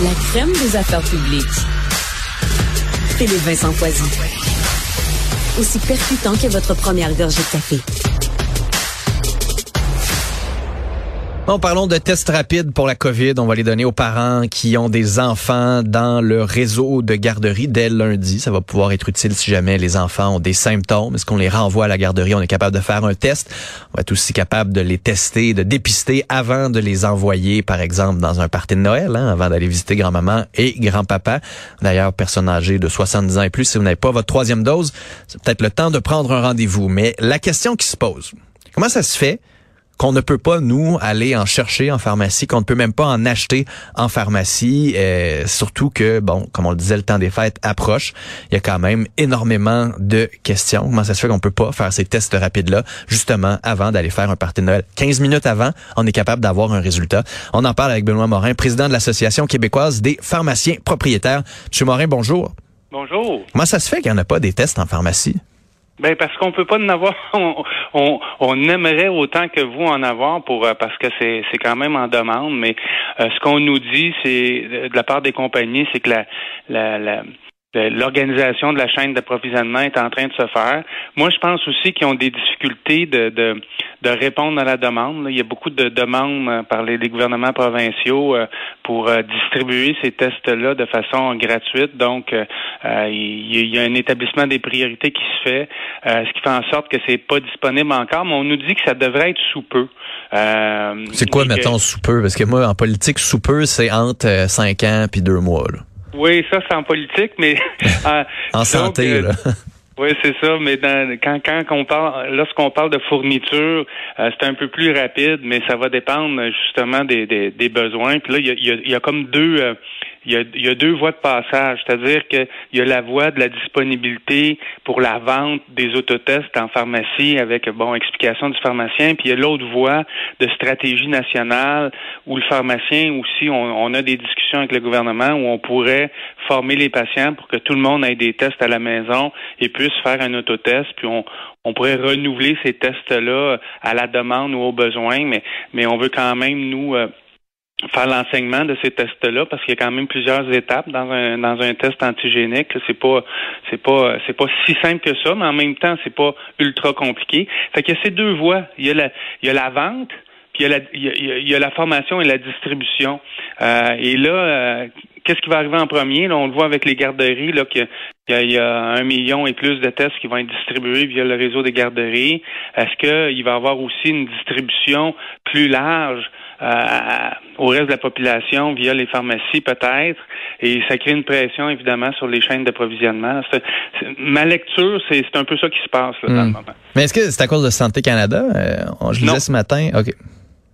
La crème des affaires publiques. Philippe Vincent Foisy. Aussi percutant que votre première gorgée de café. Bon, parlons de tests rapides pour la COVID. On va les donner aux parents qui ont des enfants dans le réseau de garderie dès lundi. Ça va pouvoir être utile si jamais les enfants ont des symptômes. Est-ce qu'on les renvoie à la garderie? On est capable de faire un test. On va être aussi capable de les tester, de dépister avant de les envoyer, par exemple, dans un party de Noël, hein, avant d'aller visiter grand-maman et grand-papa. D'ailleurs, personne âgée de 70 ans et plus, si vous n'avez pas votre troisième dose, c'est peut-être le temps de prendre un rendez-vous. Mais la question qui se pose, comment ça se fait qu'on ne peut pas, nous, aller en chercher en pharmacie, qu'on ne peut même pas en acheter en pharmacie, euh, surtout que, bon, comme on le disait, le temps des fêtes approche. Il y a quand même énormément de questions. Comment ça se fait qu'on peut pas faire ces tests rapides-là, justement, avant d'aller faire un party de Noël? 15 minutes avant, on est capable d'avoir un résultat. On en parle avec Benoît Morin, président de l'Association québécoise des pharmaciens propriétaires. Monsieur Morin, bonjour. Bonjour. Comment ça se fait qu'il n'y en a pas des tests en pharmacie? Ben parce qu'on peut pas en avoir. On, on, aimerait autant que vous en avoir pour euh, parce que c'est c'est quand même en demande. Mais euh, ce qu'on nous dit, c'est de la part des compagnies, c'est que la, la, la l'organisation de la chaîne d'approvisionnement est en train de se faire. Moi, je pense aussi qu'ils ont des difficultés de, de, de, répondre à la demande. Il y a beaucoup de demandes euh, par les, gouvernements provinciaux euh, pour euh, distribuer ces tests-là de façon gratuite. Donc, il y a un établissement des priorités qui se fait, ce qui fait en sorte que c'est pas disponible encore, mais on nous dit que ça devrait être sous peu. c'est quoi, mettons, sous peu? Parce que moi, en politique, sous peu, c'est entre cinq ans puis deux mois. Là. Oui, ça c'est en politique, mais euh, en santé. Euh, là. Oui, c'est ça, mais dans, quand, quand on parle, lorsqu'on parle de fourniture, euh, c'est un peu plus rapide, mais ça va dépendre justement des, des, des besoins. Puis là, il y a, y, a, y a, comme deux, il y, a, il y a deux voies de passage, c'est-à-dire qu'il y a la voie de la disponibilité pour la vente des autotests en pharmacie avec bon explication du pharmacien, puis il y a l'autre voie de stratégie nationale où le pharmacien aussi, on, on, a des discussions avec le gouvernement où on pourrait former les patients pour que tout le monde ait des tests à la maison et puisse faire un autotest, puis on, on pourrait renouveler ces tests-là à la demande ou au besoin, mais mais on veut quand même nous euh, faire l'enseignement de ces tests-là parce qu'il y a quand même plusieurs étapes dans un dans un test antigénique. C'est pas c'est pas c'est pas si simple que ça, mais en même temps c'est pas ultra compliqué. Fait qu'il y a ces deux voies. Il y a la il y a la vente puis il y a la il y a, la formation et la distribution. Euh, et là, euh, qu'est-ce qui va arriver en premier? Là, on le voit avec les garderies là qu'il y, y, a un million et plus de tests qui vont être distribués via le réseau des garderies. Est-ce qu'il va y avoir aussi une distribution plus large euh, au reste de la population via les pharmacies peut-être, et ça crée une pression évidemment sur les chaînes d'approvisionnement. Ma lecture, c'est un peu ça qui se passe là, dans le hmm. moment. Mais est-ce que c'est à cause de Santé Canada? Euh, je disais ce matin. OK.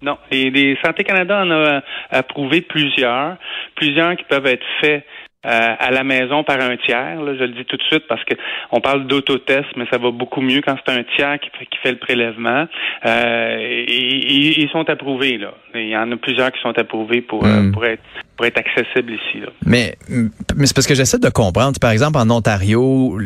Non, et les Santé Canada en a approuvé plusieurs, plusieurs qui peuvent être faits euh, à la maison par un tiers. Là, je le dis tout de suite parce que on parle d'autotest, mais ça va beaucoup mieux quand c'est un tiers qui, qui, fait le prélèvement. Euh, et, ils sont approuvés là. Il y en a plusieurs qui sont approuvés pour euh, hmm. pour être pour être accessible ici. Là. Mais, mais c'est parce que j'essaie de comprendre. Par exemple, en Ontario,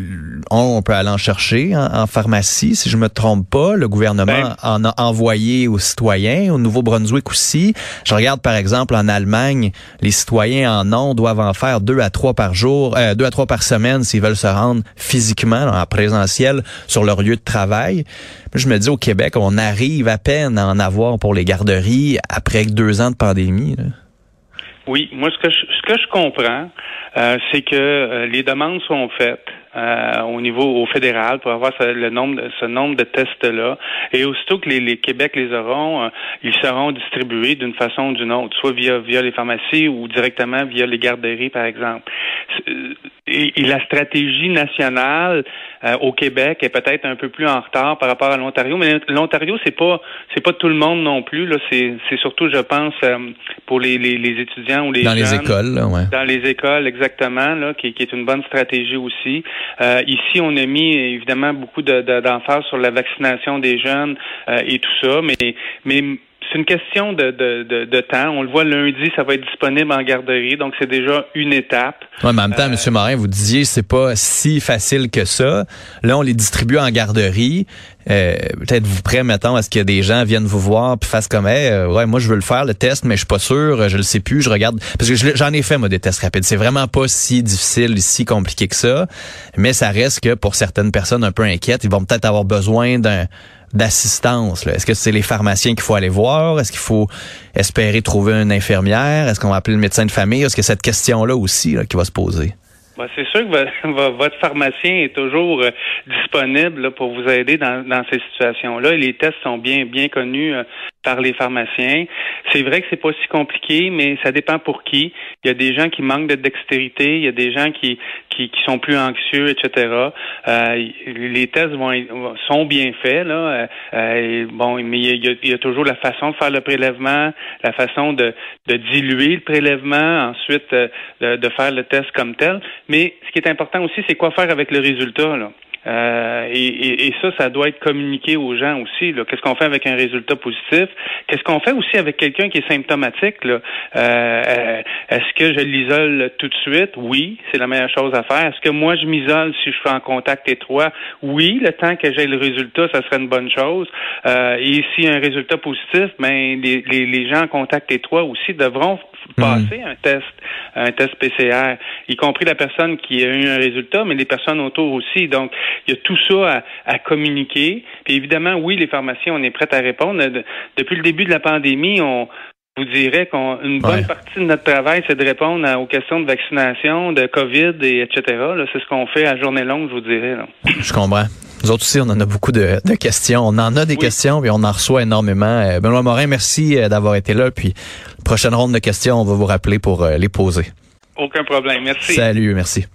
on, peut aller en chercher en, pharmacie, si je me trompe pas. Le gouvernement ben. en a envoyé aux citoyens, au Nouveau-Brunswick aussi. Je regarde par exemple en Allemagne, les citoyens en ont doivent en faire deux à trois par jour, euh, deux à trois par semaine s'ils veulent se rendre physiquement en présentiel sur leur lieu de travail. Je me dis au Québec, on arrive à peine à en avoir pour les garderies après deux ans de pandémie. Là. Oui, moi ce que je, ce que je comprends, euh, c'est que euh, les demandes sont faites. euh, au niveau au fédéral pour avoir ce, le nombre de, ce nombre de tests-là. Et aussitôt que les, les Québec les auront, euh, ils seront distribués d'une façon ou d'une autre, soit via via les pharmacies ou directement via les garderies, par exemple. Et, et la stratégie nationale euh, au Québec est peut-être un peu plus en retard par rapport à l'Ontario, mais l'Ontario c'est pas c'est pas tout le monde non plus là, c'est c'est surtout je pense euh, pour les, les, les, étudiants ou les dans les écoles, là, ouais. dans les écoles exactement là, qui, qui est une bonne stratégie aussi. Euh, ici, on a mis évidemment beaucoup d'emphase de, sur la vaccination des jeunes euh, et tout ça, mais mais c'est une question de, de, de, temps. On le voit lundi, ça va être disponible en garderie, donc c'est déjà une étape. Ouais, mais en même temps, euh, M. Morin, vous disiez c'est pas si facile que ça. Là, on les distribue en garderie. Euh, peut-être vous prêt, mettons, à ce que des gens viennent vous voir puis fassent comme hey, euh, ouais, moi je veux le faire le test, mais je suis pas sûr, je le sais plus, je regarde parce que j'en ai fait moi des tests rapides. C'est vraiment pas si difficile, si compliqué que ça, mais ça reste que pour certaines personnes un peu inquiètes, ils vont peut-être avoir besoin d'un d'assistance? Est-ce que c'est les pharmaciens qu'il faut aller voir? Est-ce qu'il faut espérer trouver une infirmière? Est-ce qu'on va appeler le médecin de famille? Est-ce que cette question-là aussi là, qui va se poser? Ben, c'est sûr que votre pharmacien est toujours euh, disponible pour vous aider dans, ces situations-là. Les tests sont bien bien connus euh, par les pharmaciens. C'est vrai que c'est pas si compliqué, mais ça dépend pour qui. Il y a des gens qui manquent de dextérité, il y a des gens qui qui, qui sont plus anxieux, etc. Euh, les tests vont sont bien faits là. Euh, bon, mais il y, a, il y, a, toujours la façon de faire le prélèvement, la façon de, de diluer le prélèvement, ensuite de, de faire le test comme tel. Mais ce qui est important aussi, c'est quoi faire avec le résultat. Là. Euh, et, et, ça, ça doit être communiqué aux gens aussi. Qu'est-ce qu'on fait avec un résultat positif? Qu'est-ce qu'on fait aussi avec quelqu'un qui est symptomatique? Là? Euh, est-ce que je l'isole tout de suite? Oui, c'est la meilleure chose à faire. Est-ce que moi, je m'isole si je suis en contact étroit? Oui, le temps que j'ai le résultat, ça serait une bonne chose. Euh, et a un résultat positif, ben, les gens en contact étroit aussi devront passer un test, un test PCR, y compris la personne qui a eu un résultat, mais les personnes autour aussi. Donc, il y a tout ça à, communiquer. Puis évidemment, oui, les pharmaciens, on est prêts à répondre. Depuis le début de la pandémie, on vous dirait qu'une bonne partie de notre travail, c'est de répondre aux questions de vaccination, de COVID, et etc. C'est ce qu'on fait à journée longue, je vous dirais. Je comprends. Nous autres aussi, on en a beaucoup de, questions. On en a des questions, et on en reçoit énormément. Euh, Benoît Morin, merci euh, d'avoir été là. Puis, prochaine ronde de questions, on va vous rappeler pour euh, les poser. Aucun problème. Merci. Salut, merci.